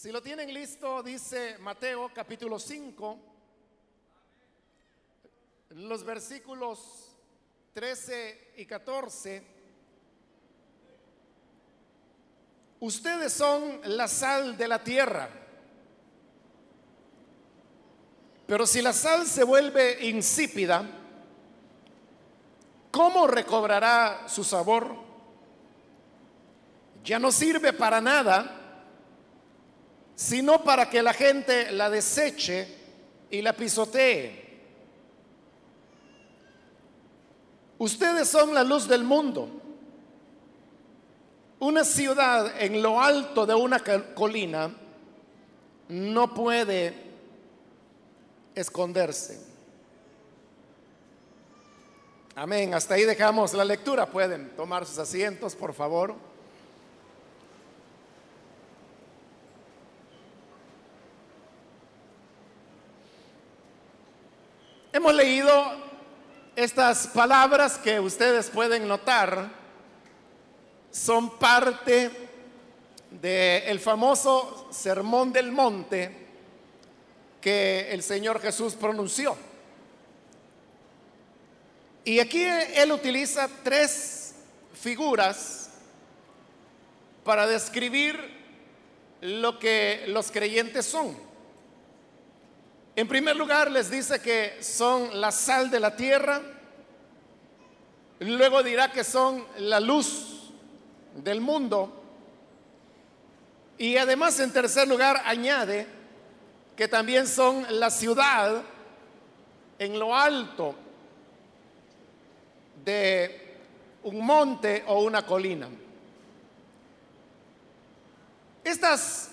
Si lo tienen listo, dice Mateo capítulo 5, los versículos 13 y 14. Ustedes son la sal de la tierra. Pero si la sal se vuelve insípida, ¿cómo recobrará su sabor? Ya no sirve para nada sino para que la gente la deseche y la pisotee. Ustedes son la luz del mundo. Una ciudad en lo alto de una colina no puede esconderse. Amén. Hasta ahí dejamos la lectura. Pueden tomar sus asientos, por favor. Hemos leído estas palabras que ustedes pueden notar, son parte del famoso Sermón del Monte que el Señor Jesús pronunció. Y aquí Él utiliza tres figuras para describir lo que los creyentes son. En primer lugar, les dice que son la sal de la tierra. Luego dirá que son la luz del mundo. Y además, en tercer lugar, añade que también son la ciudad en lo alto de un monte o una colina. Estas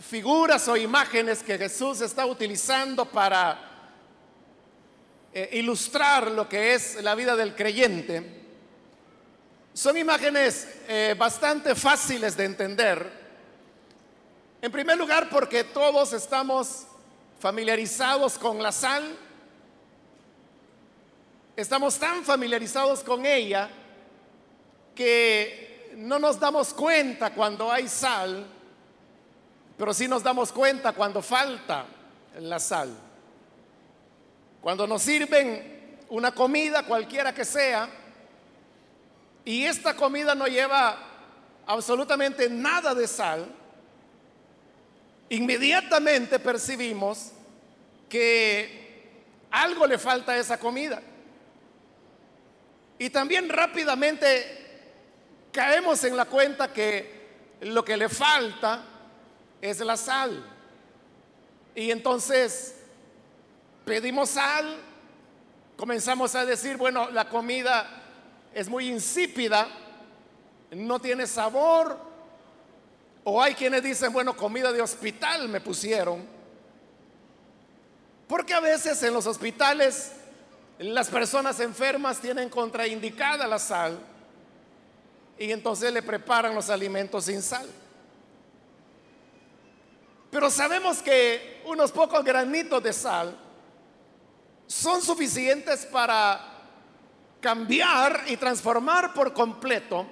figuras o imágenes que Jesús está utilizando para eh, ilustrar lo que es la vida del creyente, son imágenes eh, bastante fáciles de entender. En primer lugar, porque todos estamos familiarizados con la sal, estamos tan familiarizados con ella que no nos damos cuenta cuando hay sal pero sí nos damos cuenta cuando falta la sal. Cuando nos sirven una comida, cualquiera que sea, y esta comida no lleva absolutamente nada de sal, inmediatamente percibimos que algo le falta a esa comida. Y también rápidamente caemos en la cuenta que lo que le falta es la sal. Y entonces pedimos sal, comenzamos a decir, bueno, la comida es muy insípida, no tiene sabor. O hay quienes dicen, bueno, comida de hospital me pusieron. Porque a veces en los hospitales las personas enfermas tienen contraindicada la sal y entonces le preparan los alimentos sin sal. Pero sabemos que unos pocos granitos de sal son suficientes para cambiar y transformar por completo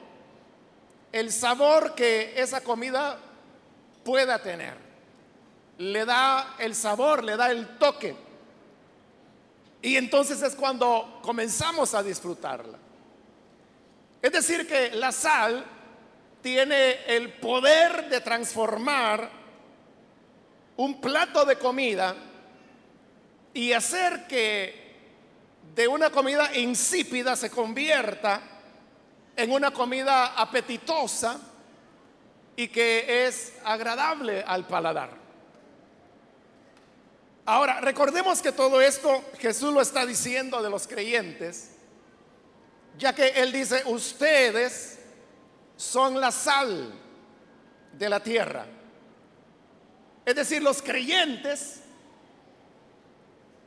el sabor que esa comida pueda tener. Le da el sabor, le da el toque. Y entonces es cuando comenzamos a disfrutarla. Es decir, que la sal tiene el poder de transformar un plato de comida y hacer que de una comida insípida se convierta en una comida apetitosa y que es agradable al paladar. Ahora, recordemos que todo esto Jesús lo está diciendo de los creyentes, ya que Él dice, ustedes son la sal de la tierra. Es decir, los creyentes,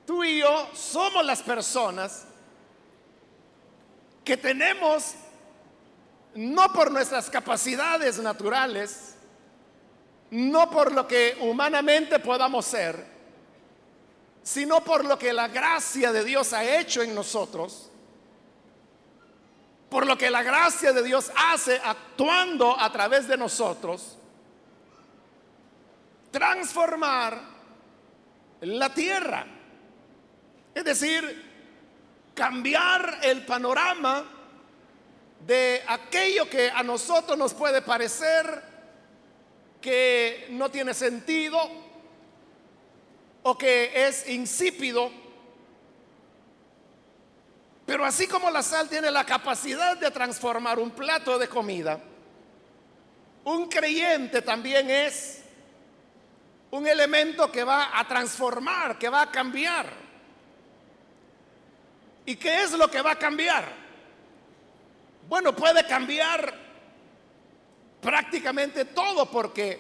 tú y yo somos las personas que tenemos, no por nuestras capacidades naturales, no por lo que humanamente podamos ser, sino por lo que la gracia de Dios ha hecho en nosotros, por lo que la gracia de Dios hace actuando a través de nosotros transformar la tierra. Es decir, cambiar el panorama de aquello que a nosotros nos puede parecer que no tiene sentido o que es insípido. Pero así como la sal tiene la capacidad de transformar un plato de comida, un creyente también es un elemento que va a transformar, que va a cambiar. ¿Y qué es lo que va a cambiar? Bueno, puede cambiar prácticamente todo porque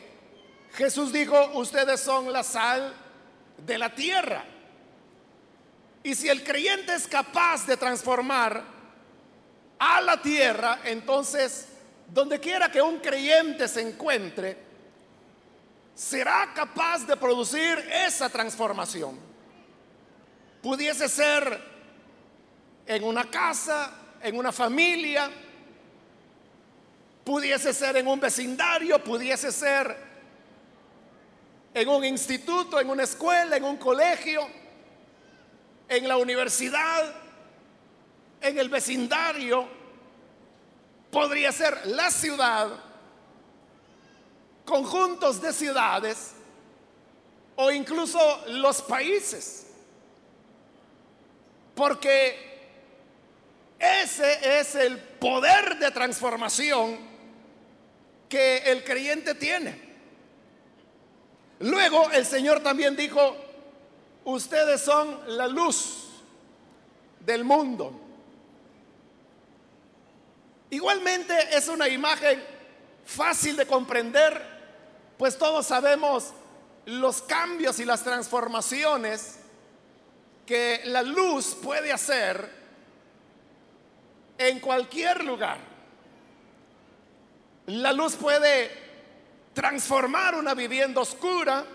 Jesús dijo, ustedes son la sal de la tierra. Y si el creyente es capaz de transformar a la tierra, entonces, donde quiera que un creyente se encuentre, será capaz de producir esa transformación. Pudiese ser en una casa, en una familia, pudiese ser en un vecindario, pudiese ser en un instituto, en una escuela, en un colegio, en la universidad, en el vecindario, podría ser la ciudad, conjuntos de ciudades o incluso los países. Porque ese es el poder de transformación que el creyente tiene. Luego el Señor también dijo, ustedes son la luz del mundo. Igualmente es una imagen fácil de comprender, pues todos sabemos los cambios y las transformaciones que la luz puede hacer en cualquier lugar. La luz puede transformar una vivienda oscura,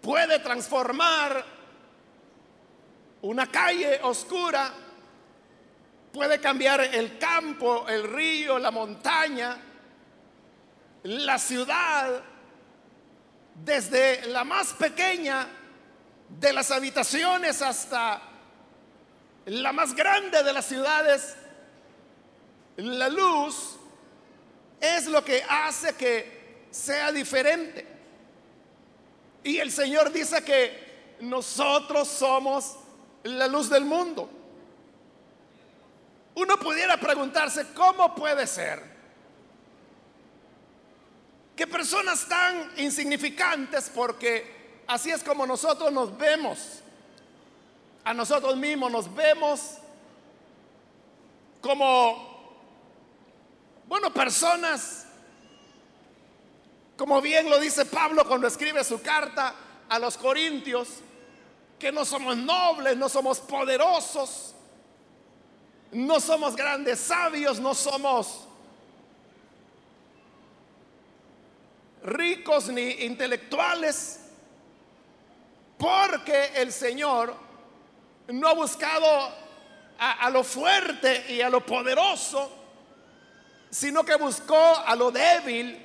puede transformar una calle oscura, puede cambiar el campo, el río, la montaña, la ciudad, desde la más pequeña de las habitaciones hasta la más grande de las ciudades, la luz es lo que hace que sea diferente. Y el Señor dice que nosotros somos la luz del mundo. Uno pudiera preguntarse, ¿cómo puede ser que personas tan insignificantes, porque así es como nosotros nos vemos, a nosotros mismos nos vemos como, bueno, personas como bien lo dice Pablo cuando escribe su carta a los Corintios, que no somos nobles, no somos poderosos, no somos grandes sabios, no somos ricos ni intelectuales, porque el Señor no ha buscado a, lo fuerte y a lo poderoso, sino que buscó a lo débil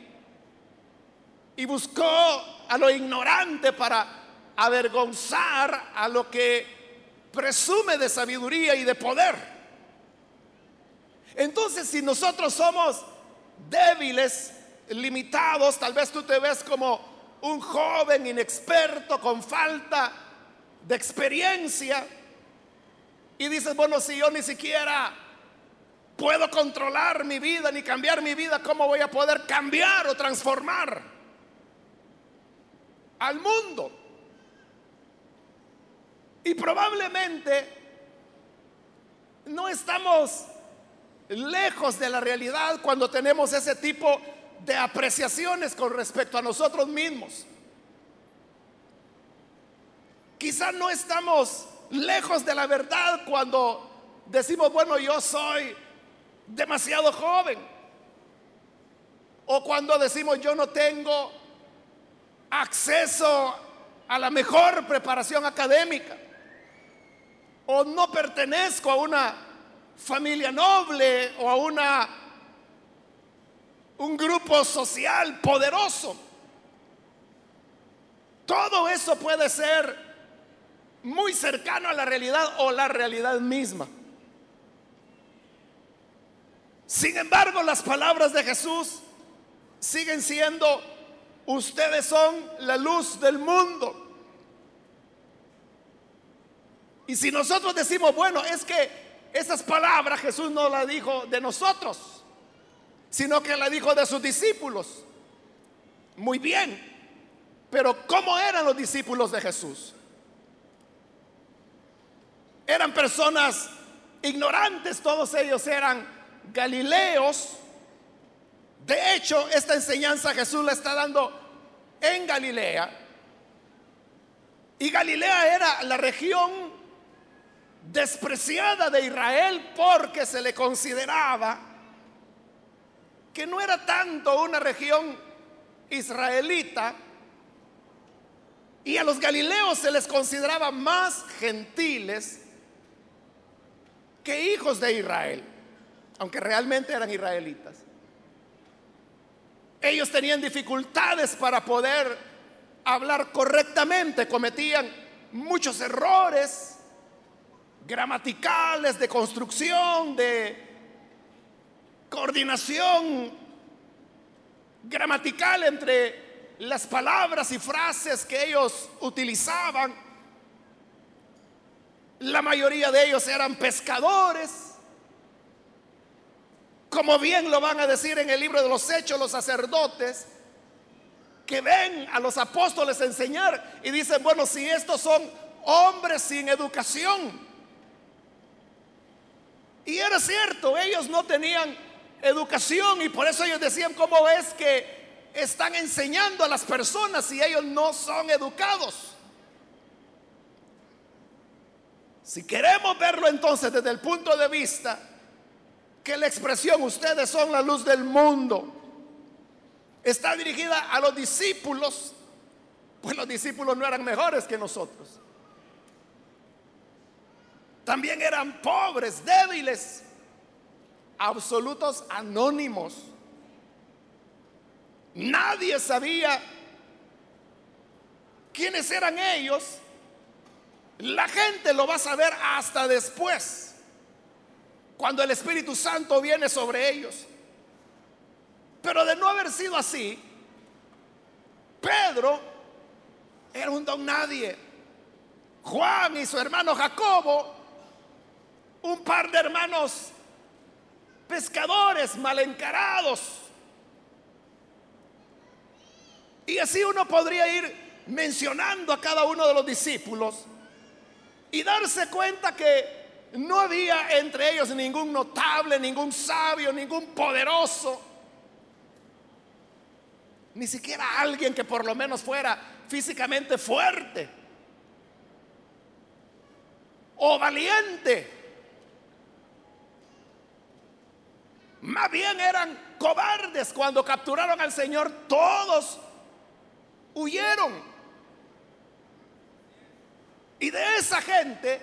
y buscó a lo ignorante para avergonzar a lo que presume de sabiduría y de poder. Entonces, si nosotros somos débiles, limitados, tal vez tú te ves como un joven inexperto con falta de experiencia y dices, bueno, si yo ni siquiera puedo controlar mi vida ni cambiar mi vida, ¿cómo voy a poder cambiar o transformar? al mundo. Y probablemente no estamos lejos de la realidad cuando tenemos ese tipo de apreciaciones con respecto a nosotros mismos. Quizá no estamos lejos de la verdad cuando decimos, bueno, yo soy demasiado joven. O cuando decimos, yo no tengo acceso a la mejor preparación académica o no pertenezco a una familia noble o a una un grupo social poderoso. Todo eso puede ser muy cercano a la realidad o la realidad misma. Sin embargo, las palabras de Jesús siguen siendo, ustedes son la luz del mundo. Y si nosotros decimos, bueno, es que esas palabras Jesús no las dijo de nosotros, sino que la dijo de sus discípulos. Muy bien, pero ¿cómo eran los discípulos de Jesús? Eran personas ignorantes, todos ellos eran galileos. De hecho, esta enseñanza Jesús la está dando en Galilea. Y Galilea era la región despreciada de Israel porque se le consideraba que no era tanto una región israelita y a los galileos se les consideraba más gentiles que hijos de Israel aunque realmente eran israelitas. Ellos tenían dificultades para poder hablar correctamente, cometían muchos errores gramaticales, de construcción, de coordinación gramatical entre las palabras y frases que ellos utilizaban. La mayoría de ellos eran pescadores como bien lo van a decir en el libro de los hechos los sacerdotes, que ven a los apóstoles enseñar y dicen, bueno, si estos son hombres sin educación. Y era cierto, ellos no tenían educación y por eso ellos decían, ¿cómo es que están enseñando a las personas si ellos no son educados? Si queremos verlo entonces desde el punto de vista que la expresión ustedes son la luz del mundo está dirigida a los discípulos, pues los discípulos no eran mejores que nosotros. También eran pobres, débiles, absolutos anónimos. Nadie sabía quiénes eran ellos. La gente lo va a saber hasta después cuando el Espíritu Santo viene sobre ellos. Pero de no haber sido así, Pedro era un don nadie. Juan y su hermano Jacobo, un par de hermanos pescadores mal encarados. Y así uno podría ir mencionando a cada uno de los discípulos y darse cuenta que no había entre ellos ningún notable, ningún sabio, ningún poderoso. Ni siquiera alguien que por lo menos fuera físicamente fuerte o valiente. Más bien eran cobardes cuando capturaron al Señor. Todos huyeron. Y de esa gente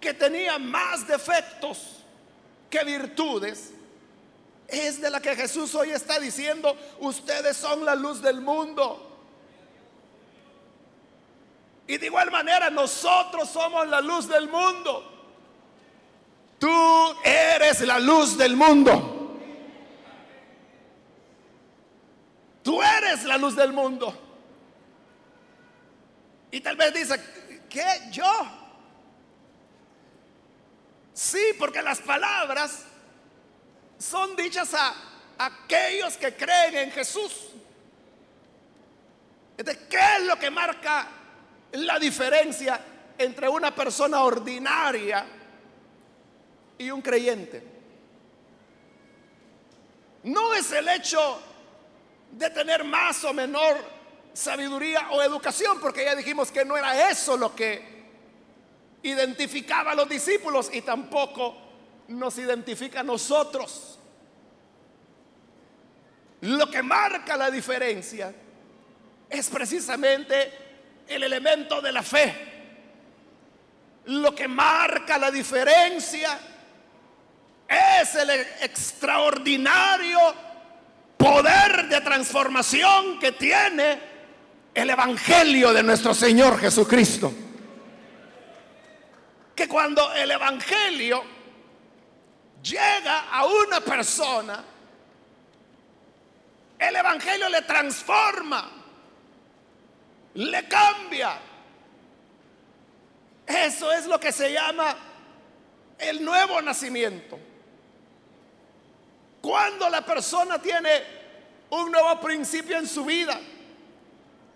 que tenía más defectos que virtudes, es de la que Jesús hoy está diciendo, ustedes son la luz del mundo. Y de igual manera nosotros somos la luz del mundo. Tú eres la luz del mundo. Tú eres la luz del mundo. Y tal vez dice, ¿qué? Yo. Sí, porque las palabras son dichas a aquellos que creen en Jesús. ¿qué es lo que marca la diferencia entre una persona ordinaria y un creyente? No es el hecho de tener más o menor sabiduría o educación, porque ya dijimos que no era eso lo que identificaba a los discípulos y tampoco nos identifica a nosotros. Lo que marca la diferencia es precisamente el elemento de la fe. Lo que marca la diferencia es el extraordinario poder de transformación que tiene el Evangelio de nuestro Señor Jesucristo. Que cuando el Evangelio llega a una persona, el Evangelio le transforma, le cambia. Eso es lo que se llama el nuevo nacimiento. Cuando la persona tiene un nuevo principio en su vida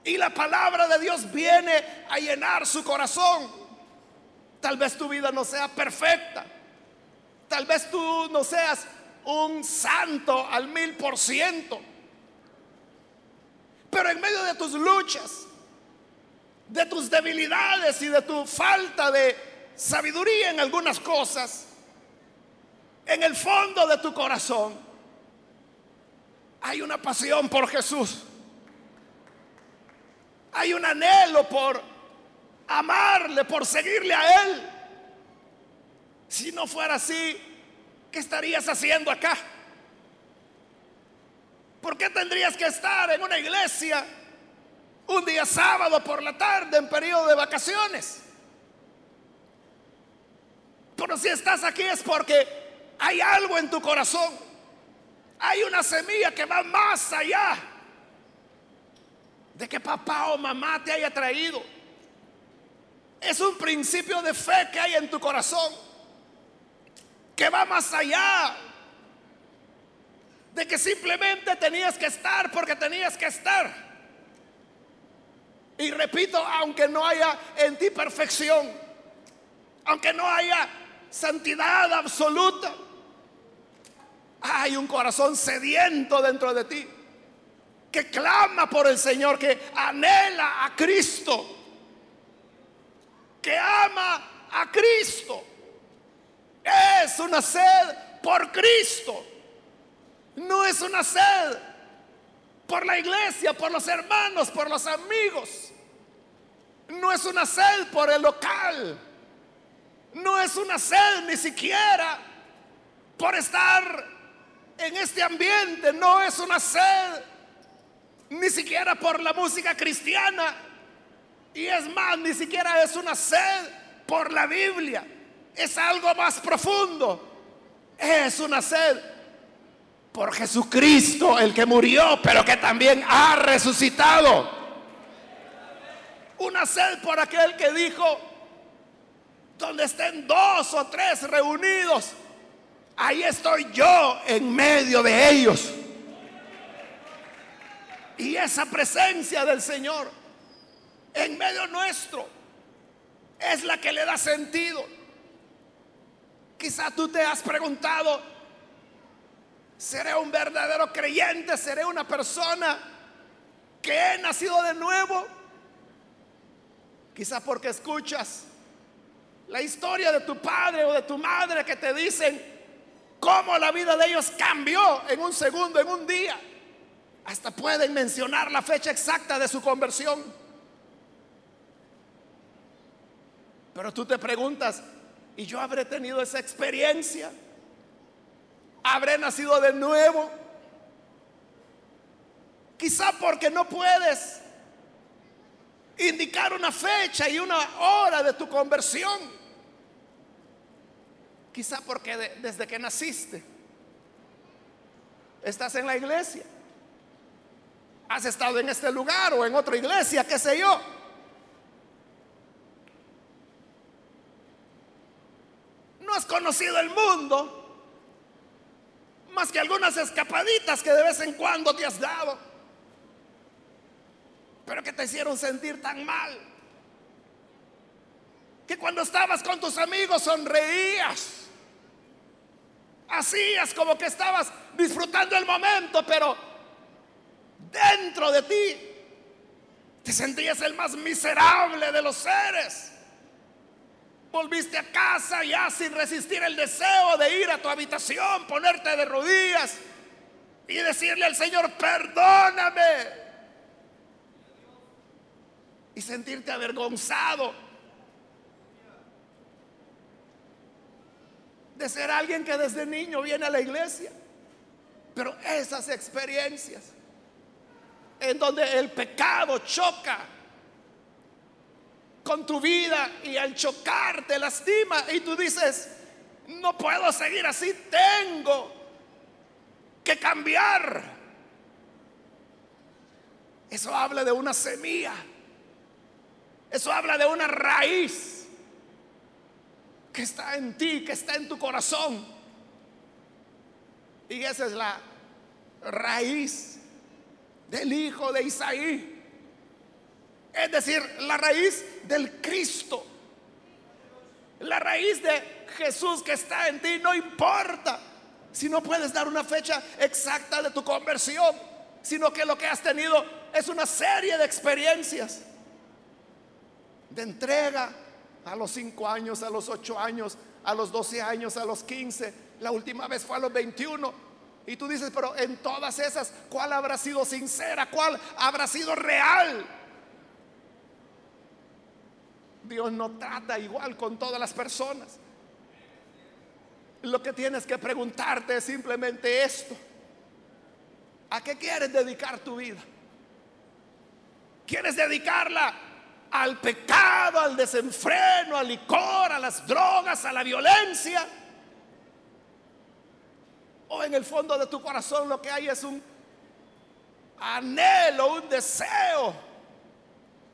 y la palabra de Dios viene a llenar su corazón, tal vez tu vida no sea perfecta, tal vez tú no seas un santo al mil por ciento, pero en medio de tus luchas, de tus debilidades y de tu falta de sabiduría en algunas cosas, en el fondo de tu corazón hay una pasión por Jesús. Hay un anhelo por amarle, por seguirle a Él. Si no fuera así, ¿qué estarías haciendo acá? ¿Por qué tendrías que estar en una iglesia un día sábado por la tarde en periodo de vacaciones? Pero si estás aquí es porque hay algo en tu corazón. Hay una semilla que va más allá de que papá o mamá te haya traído. Es un principio de fe que hay en tu corazón que va más allá de que simplemente tenías que estar porque tenías que estar. Y repito, aunque no haya en ti perfección, aunque no haya santidad absoluta, hay un corazón sediento dentro de ti que clama por el Señor, que anhela a Cristo, que ama a Cristo. Es una sed por Cristo. No es una sed por la iglesia, por los hermanos, por los amigos. No es una sed por el local. No es una sed ni siquiera por estar en este ambiente no es una sed, ni siquiera por la música cristiana. Y es más, ni siquiera es una sed por la Biblia. Es algo más profundo. Es una sed por Jesucristo, el que murió, pero que también ha resucitado. Una sed por aquel que dijo, donde estén dos o tres reunidos Ahí estoy yo en medio de ellos. Y esa presencia del Señor en medio nuestro es la que le da sentido. Quizá tú te has preguntado, ¿seré un verdadero creyente? ¿Seré una persona que he nacido de nuevo? Quizá porque escuchas la historia de tu padre o de tu madre que te dicen, cómo la vida de ellos cambió en un segundo, en un día. Hasta pueden mencionar la fecha exacta de su conversión. Pero tú te preguntas, ¿y yo habré tenido esa experiencia? ¿Habré nacido de nuevo? Quizá porque no puedes indicar una fecha y una hora de tu conversión. Quizá porque desde que naciste estás en la iglesia. Has estado en este lugar o en otra iglesia, qué sé yo. No has conocido el mundo más que algunas escapaditas que de vez en cuando te has dado, pero que te hicieron sentir tan mal, que cuando estabas con tus amigos sonreías Hacías como que estabas disfrutando el momento, pero dentro de ti te sentías el más miserable de los seres. Volviste a casa ya sin resistir el deseo de ir a tu habitación, ponerte de rodillas y decirle al Señor, perdóname. Y sentirte avergonzado de ser alguien que desde niño viene a la iglesia. Pero esas experiencias en donde el pecado choca con tu vida y al chocar te lastima y tú dices, no puedo seguir así, tengo que cambiar. Eso habla de una semilla. Eso habla de una raíz que está en ti, que está en tu corazón. Y esa es la raíz del hijo de Isaí. Es decir, la raíz del Cristo. La raíz de Jesús que está en ti. No importa si no puedes dar una fecha exacta de tu conversión, sino que lo que has tenido es una serie de experiencias de entrega a los 5 años, a los 8 años, a los 12 años, a los 15. La última vez fue a los 21. Y tú dices, pero en todas esas, ¿cuál habrá sido sincera? ¿Cuál habrá sido real? Dios no trata igual con todas las personas. Lo que tienes que preguntarte es simplemente esto. ¿A qué quieres dedicar tu vida? ¿Quieres dedicarla al pecado, al desenfreno, al licor, a las drogas, a la violencia? ¿O en el fondo de tu corazón lo que hay es un anhelo, un deseo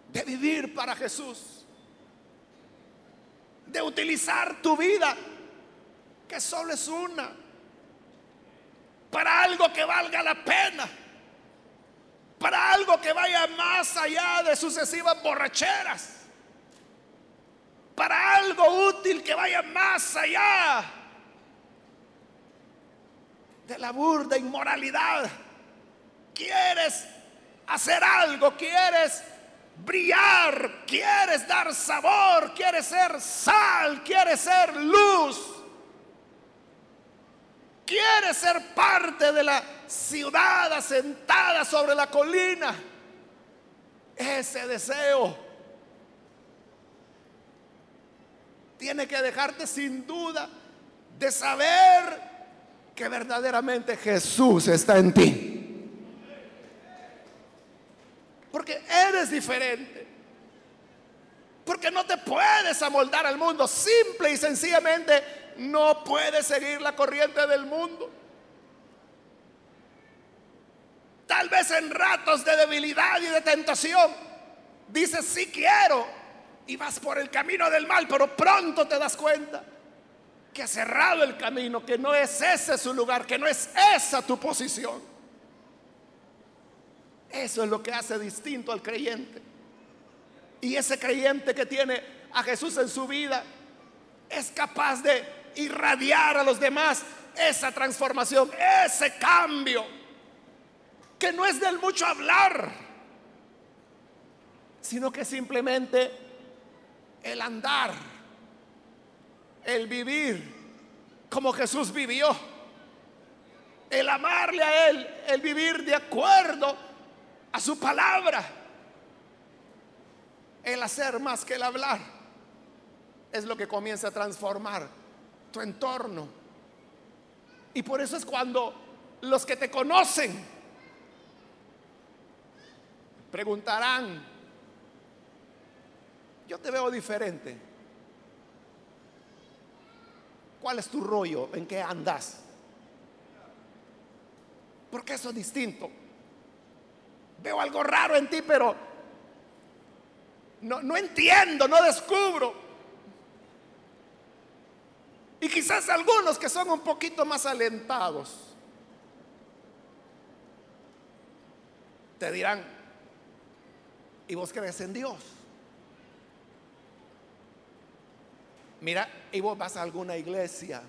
de vivir para Jesús? de utilizar tu vida, que solo es una, para algo que valga la pena, para algo que vaya más allá de sucesivas borracheras, para algo útil que vaya más allá de la burda inmoralidad. Quieres hacer algo, quieres brillar, quieres dar sabor, quieres ser sal, quieres ser luz, quieres ser parte de la ciudad asentada sobre la colina. Ese deseo tiene que dejarte sin duda de saber que verdaderamente Jesús está en ti. Porque eres diferente. Porque no te puedes amoldar al mundo. Simple y sencillamente no puedes seguir la corriente del mundo. Tal vez en ratos de debilidad y de tentación dices, sí quiero, y vas por el camino del mal, pero pronto te das cuenta que has cerrado el camino, que no es ese su lugar, que no es esa tu posición. Eso es lo que hace distinto al creyente. Y ese creyente que tiene a Jesús en su vida es capaz de irradiar a los demás esa transformación, ese cambio, que no es del mucho hablar, sino que simplemente el andar, el vivir como Jesús vivió, el amarle a Él, el vivir de acuerdo a su palabra. El hacer más que el hablar es lo que comienza a transformar tu entorno. Y por eso es cuando los que te conocen preguntarán, yo te veo diferente. ¿Cuál es tu rollo? ¿En qué andas? Porque eso es distinto. Veo algo raro en ti, pero no, no entiendo, no descubro. Y quizás algunos que son un poquito más alentados te dirán, ¿y vos crees en Dios? Mira, y vos vas a alguna iglesia.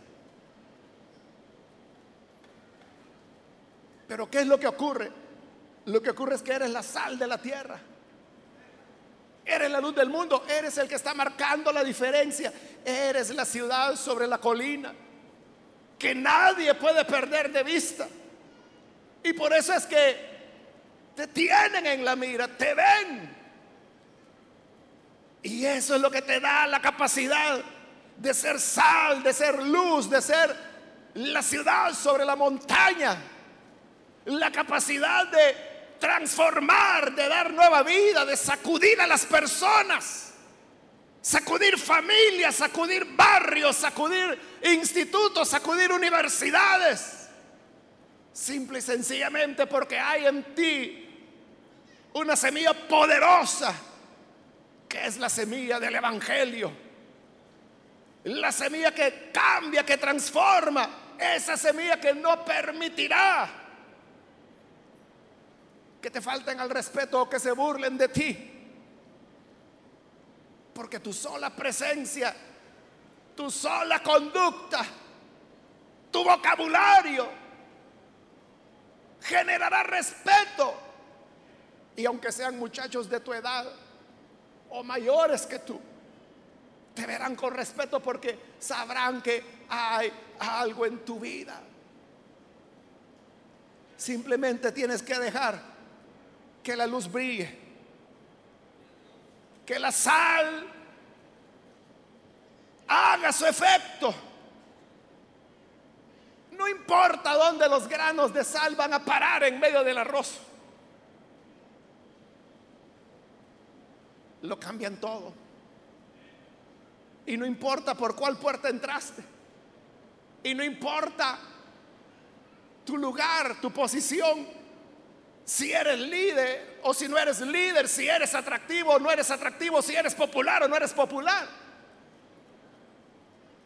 Pero ¿qué es lo que ocurre? Lo que ocurre es que eres la sal de la tierra. Eres la luz del mundo, eres el que está marcando la diferencia. Eres la ciudad sobre la colina que nadie puede perder de vista. Y por eso es que te tienen en la mira, te ven. Y eso es lo que te da la capacidad de ser sal, de ser luz, de ser la ciudad sobre la montaña. La capacidad de transformar, de dar nueva vida, de sacudir a las personas, sacudir familias, sacudir barrios, sacudir institutos, sacudir universidades. Simple y sencillamente porque hay en ti una semilla poderosa, que es la semilla del Evangelio. La semilla que cambia, que transforma. Esa semilla que no permitirá que te falten al respeto o que se burlen de ti. Porque tu sola presencia, tu sola conducta, tu vocabulario generará respeto. Y aunque sean muchachos de tu edad o mayores que tú, te verán con respeto porque sabrán que hay algo en tu vida. Simplemente tienes que dejar que la luz brille, que la sal haga su efecto. No importa dónde los granos de sal van a parar en medio del arroz. Lo cambian todo. Y no importa por cuál puerta entraste. Y no importa tu lugar, tu posición si eres líder o si no eres líder, si eres atractivo o no eres atractivo, si eres popular o no eres popular.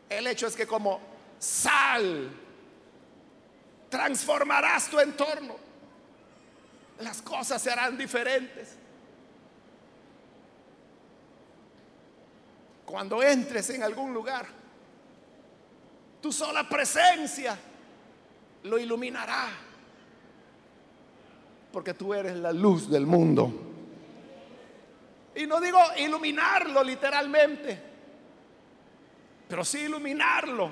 El hecho es que como sal transformarás tu entorno. Las cosas serán diferentes. Cuando entres en algún lugar, tu sola presencia lo iluminará porque tú eres la luz del mundo. Y no digo iluminarlo literalmente, pero sí iluminarlo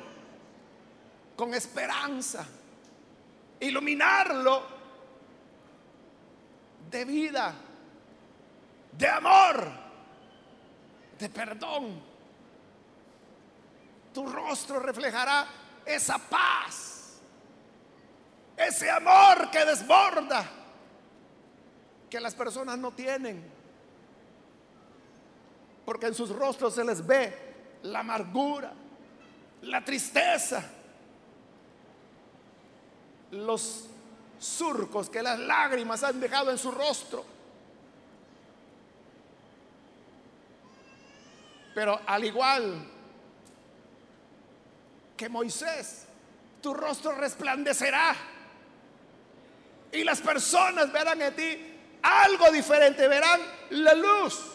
con esperanza, iluminarlo de vida, de amor, de perdón. Tu rostro reflejará esa paz, ese amor que desborda que las personas no tienen. Porque en sus rostros se les ve la amargura, la tristeza, los surcos que las lágrimas han dejado en su rostro. Pero al igual que Moisés, tu rostro resplandecerá y las personas verán en ti algo diferente, verán la luz.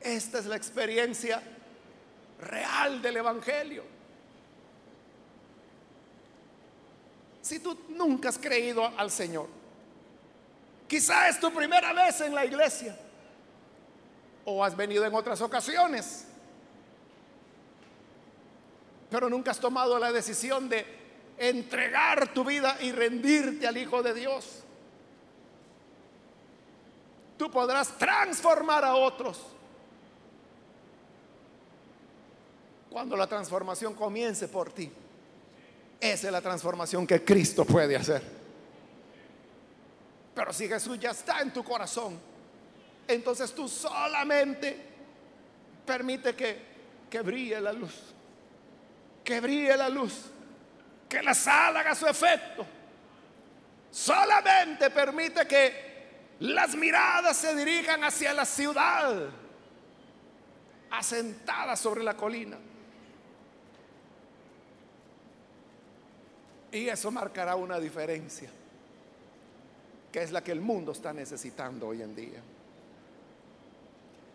Esta es la experiencia real del Evangelio. Si tú nunca has creído al Señor, quizá es tu primera vez en la iglesia o has venido en otras ocasiones, pero nunca has tomado la decisión de entregar tu vida y rendirte al Hijo de Dios tú podrás transformar a otros. Cuando la transformación comience por ti. Esa es la transformación que Cristo puede hacer. Pero si Jesús ya está en tu corazón, entonces tú solamente permite que, que brille la luz. Que brille la luz. Que la sal haga su efecto. Solamente permite que las miradas se dirijan hacia la ciudad, asentada sobre la colina. Y eso marcará una diferencia, que es la que el mundo está necesitando hoy en día.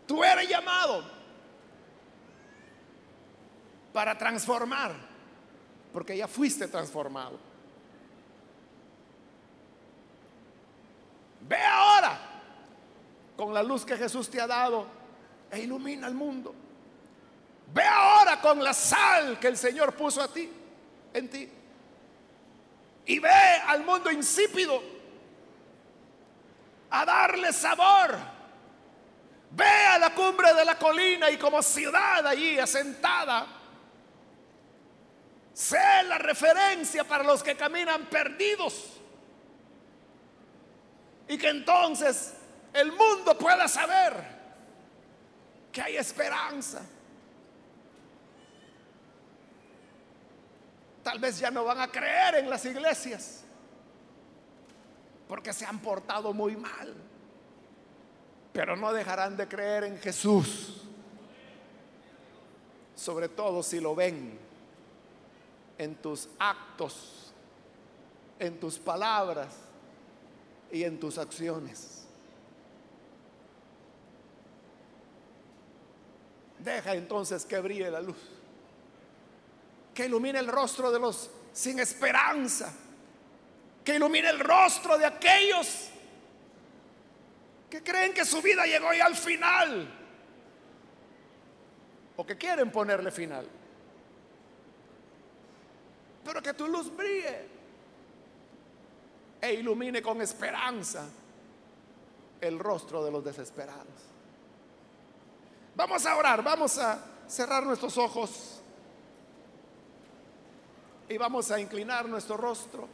Tú eres llamado para transformar, porque ya fuiste transformado. Ve ahora con la luz que Jesús te ha dado e ilumina el mundo. Ve ahora con la sal que el Señor puso a ti, en ti. Y ve al mundo insípido a darle sabor. Ve a la cumbre de la colina y como ciudad allí asentada, sé la referencia para los que caminan perdidos Y que entonces el mundo pueda saber que hay esperanza. Tal vez ya no van a creer en las iglesias porque se han portado muy mal, pero no dejarán de creer en Jesús, sobre todo si lo ven en tus actos, en tus palabras y en tus acciones. Deja entonces que brille la luz, que ilumine el rostro de los sin esperanza, que ilumine el rostro de aquellos que creen que su vida llegó ya al final o que quieren ponerle final. Pero que tu luz brille e ilumine con esperanza el rostro de los desesperados. Vamos a orar, vamos a cerrar nuestros ojos y vamos a inclinar nuestro rostro.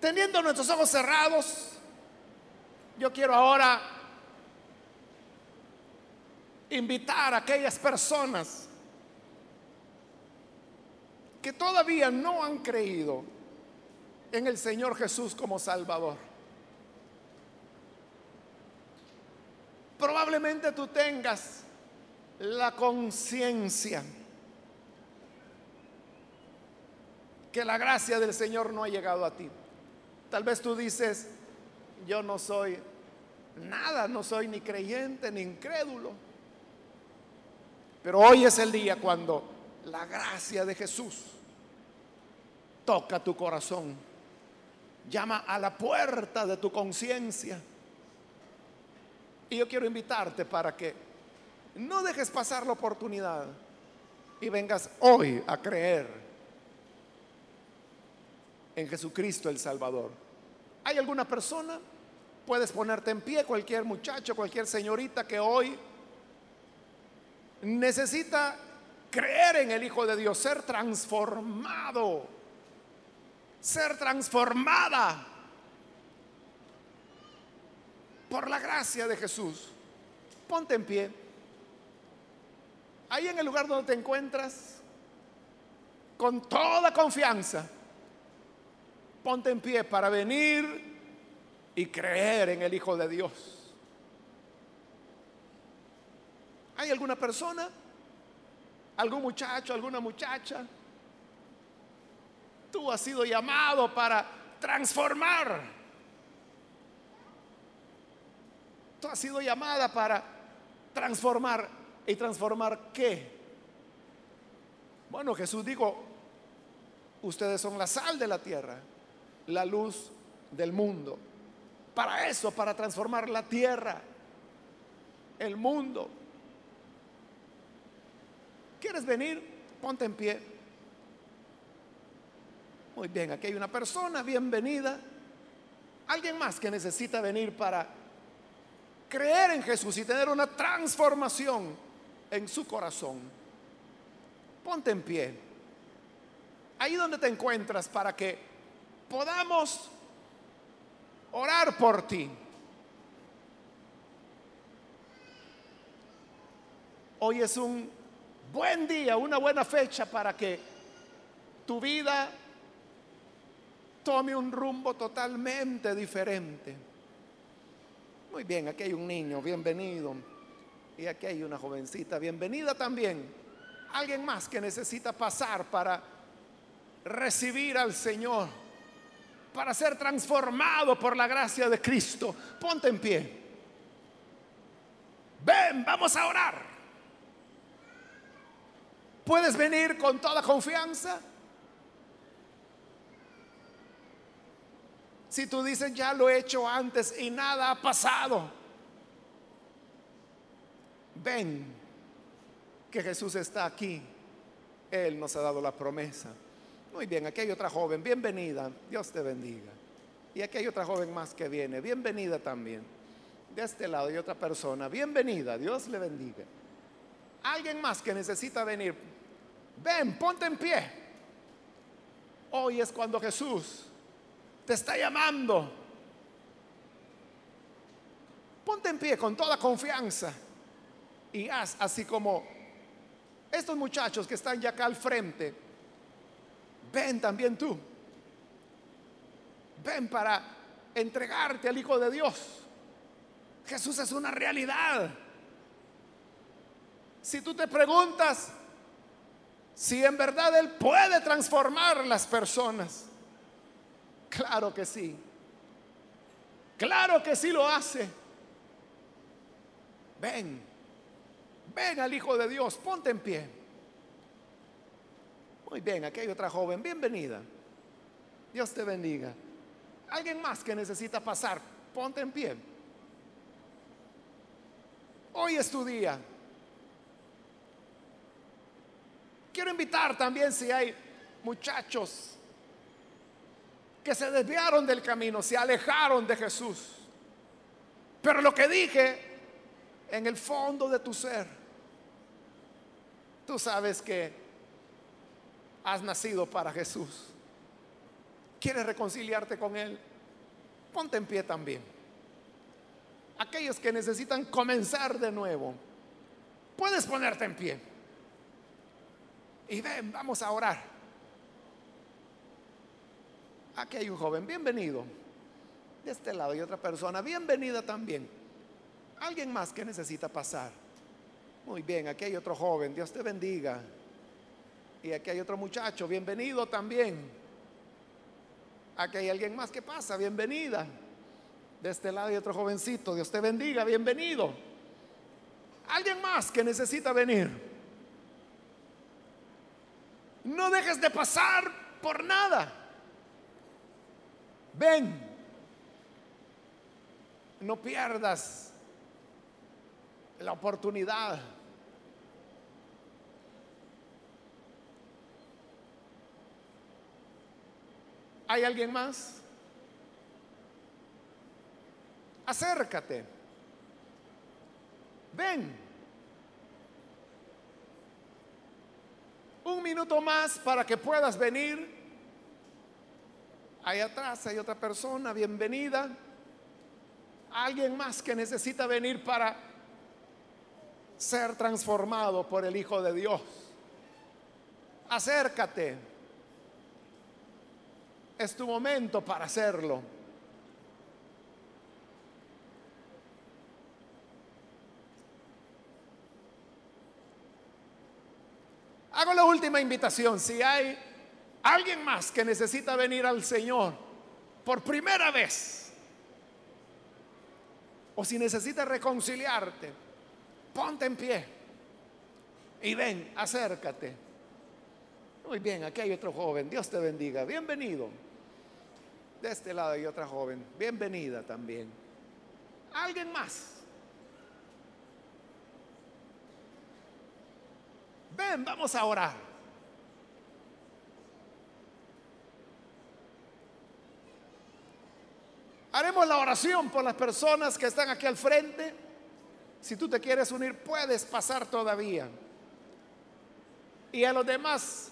Teniendo nuestros ojos cerrados, yo quiero ahora invitar a aquellas personas que todavía no han creído en el Señor Jesús como Salvador. Probablemente tú tengas la conciencia que la gracia del Señor no ha llegado a ti. Tal vez tú dices, yo no soy nada, no soy ni creyente ni incrédulo. Pero hoy es el día cuando la gracia de Jesús toca tu corazón, llama a la puerta de tu conciencia. Y yo quiero invitarte para que no dejes pasar la oportunidad y vengas hoy a creer en Jesucristo el Salvador. ¿Hay alguna persona? Puedes ponerte en pie, cualquier muchacho, cualquier señorita que hoy necesita creer en el Hijo de Dios, ser transformado, ser transformada por la gracia de Jesús. Ponte en pie. Ahí en el lugar donde te encuentras, con toda confianza ponte en pie para venir y creer en el Hijo de Dios. ¿Hay alguna persona? ¿Algún muchacho? ¿Alguna muchacha? Tú has sido llamado para transformar. Tú has sido llamada para transformar. ¿Y transformar qué? Bueno, Jesús dijo, ustedes son la sal de la tierra la luz del mundo. Para eso, para transformar la tierra, el mundo. ¿Quieres venir? Ponte en pie. Muy bien, aquí hay una persona, bienvenida. Alguien más que necesita venir para creer en Jesús y tener una transformación en su corazón. Ponte en pie. Ahí donde te encuentras para que podamos orar por ti. Hoy es un buen día, una buena fecha para que tu vida tome un rumbo totalmente diferente. Muy bien, aquí hay un niño, bienvenido. Y aquí hay una jovencita, bienvenida también. Alguien más que necesita pasar para recibir al Señor para ser transformado por la gracia de Cristo. Ponte en pie. Ven, vamos a orar. ¿Puedes venir con toda confianza? Si tú dices, ya lo he hecho antes y nada ha pasado, ven que Jesús está aquí. Él nos ha dado la promesa. Muy bien, aquí hay otra joven, bienvenida, Dios te bendiga. Y aquí hay otra joven más que viene, bienvenida también. De este lado hay otra persona, bienvenida, Dios le bendiga. Alguien más que necesita venir, Ven, ponte en pie. Hoy es cuando Jesús te está llamando. Ponte en pie con toda confianza y haz así como estos muchachos que están ya acá al frente. Ven también tú. Ven para entregarte al Hijo de Dios. Jesús es una realidad. Si tú te preguntas si en verdad Él puede transformar las personas, claro que sí. Claro que sí lo hace. Ven, ven al Hijo de Dios, ponte en pie. Muy bien, aquí hay otra joven, bienvenida. Dios te bendiga. Alguien más que necesita pasar, ponte en pie. Hoy es tu día. Quiero invitar también si hay muchachos que se desviaron del camino, se alejaron de Jesús. Pero lo que dije en el fondo de tu ser, tú sabes que has nacido para Jesús. ¿Quieres reconciliarte con Él? Ponte en pie también. Aquellos que necesitan comenzar de nuevo, puedes ponerte en pie. Y ven, vamos a orar. Aquí hay un joven, bienvenido. De este lado hay otra persona, bienvenida también. Alguien más que necesita pasar. Muy bien, aquí hay otro joven, Dios te bendiga. Y aquí hay otro muchacho, bienvenido también. Aquí hay alguien más que pasa, bienvenida. De este lado hay otro jovencito, Dios te bendiga, bienvenido. Alguien más que necesita venir. No dejes de pasar por nada. Ven. No pierdas la oportunidad. ¿Hay alguien más? Acércate. Ven. Un minuto más para que puedas venir. Ahí atrás hay otra persona, bienvenida. Alguien más que necesita venir para ser transformado por el Hijo de Dios. Acércate. Es tu momento para hacerlo. Hago la última invitación. Si hay alguien más que necesita venir al Señor por primera vez, o si necesita reconciliarte, ponte en pie y ven, acércate. Muy bien, aquí hay otro joven. Dios te bendiga. Bienvenido. De este lado hay otra joven. Bienvenida también. ¿Alguien más? Ven, vamos a orar. Haremos la oración por las personas que están aquí al frente. Si tú te quieres unir, puedes pasar todavía. Y a los demás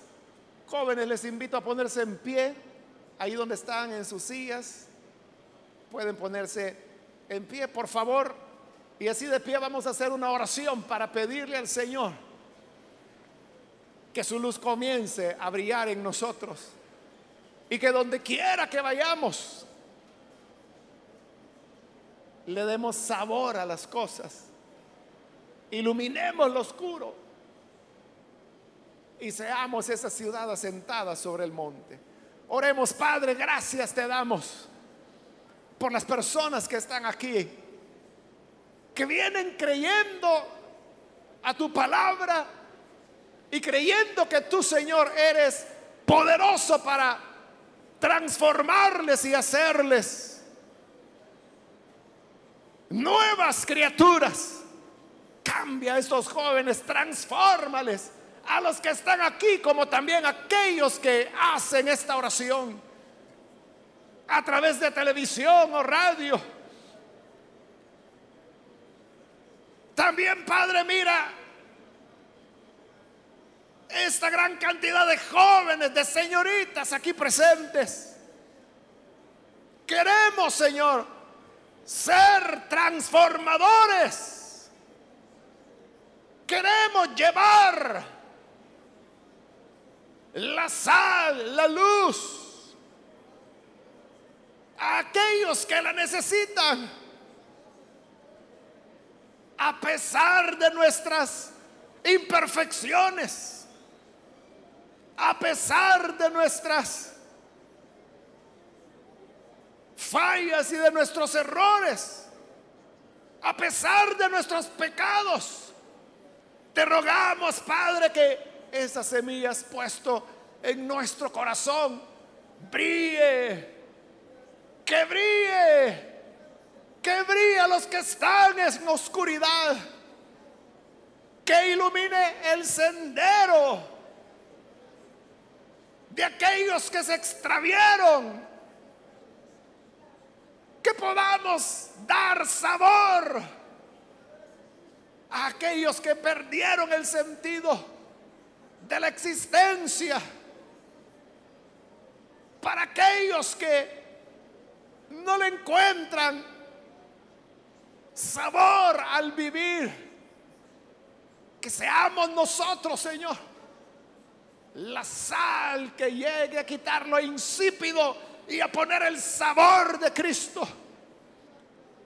jóvenes les invito a ponerse en pie, ahí donde están en sus sillas. Pueden ponerse en pie, por favor. Y así de pie vamos a hacer una oración para pedirle al Señor que su luz comience a brillar en nosotros. Y que donde quiera que vayamos, le demos sabor a las cosas. Iluminemos lo oscuro. Y seamos esa ciudad asentada sobre el monte. Oremos, Padre, gracias te damos por las personas que están aquí, que vienen creyendo a tu palabra y creyendo que tú, Señor, eres poderoso para transformarles y hacerles nuevas criaturas. Cambia a estos jóvenes, transfórmales a los que están aquí, como también aquellos que hacen esta oración a través de televisión o radio. También, Padre, mira esta gran cantidad de jóvenes, de señoritas aquí presentes. Queremos, Señor, ser transformadores. Queremos llevar la sal, la luz a aquellos que la necesitan. A pesar de nuestras imperfecciones, a pesar de nuestras fallas y de nuestros errores, a pesar de nuestros pecados, te rogamos, Padre, que esas semillas puesto en nuestro corazón brille, que brille, que brille a los que están en oscuridad, que ilumine el sendero de aquellos que se extravieron que podamos dar sabor a aquellos que perdieron el sentido de la existencia, para aquellos que no le encuentran sabor al vivir, que seamos nosotros, Señor, la sal que llegue a quitar lo insípido y a poner el sabor de Cristo,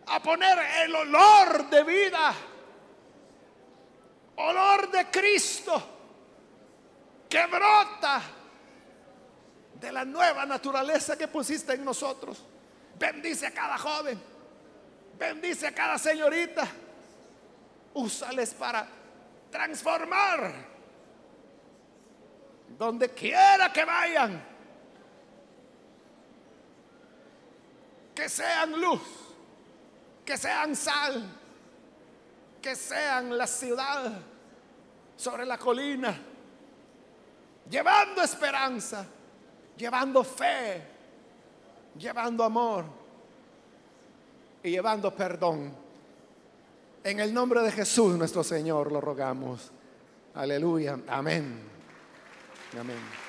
a poner el olor de vida, olor de Cristo que brota de la nueva naturaleza que pusiste en nosotros. Bendice a cada joven, bendice a cada señorita, úsales para transformar donde quiera que vayan que sean luz, que sean sal, que sean la ciudad sobre la colina, llevando esperanza, llevando fe, llevando amor y llevando perdón. En el nombre de Jesús nuestro Señor lo rogamos. Aleluya. Amén. Amén.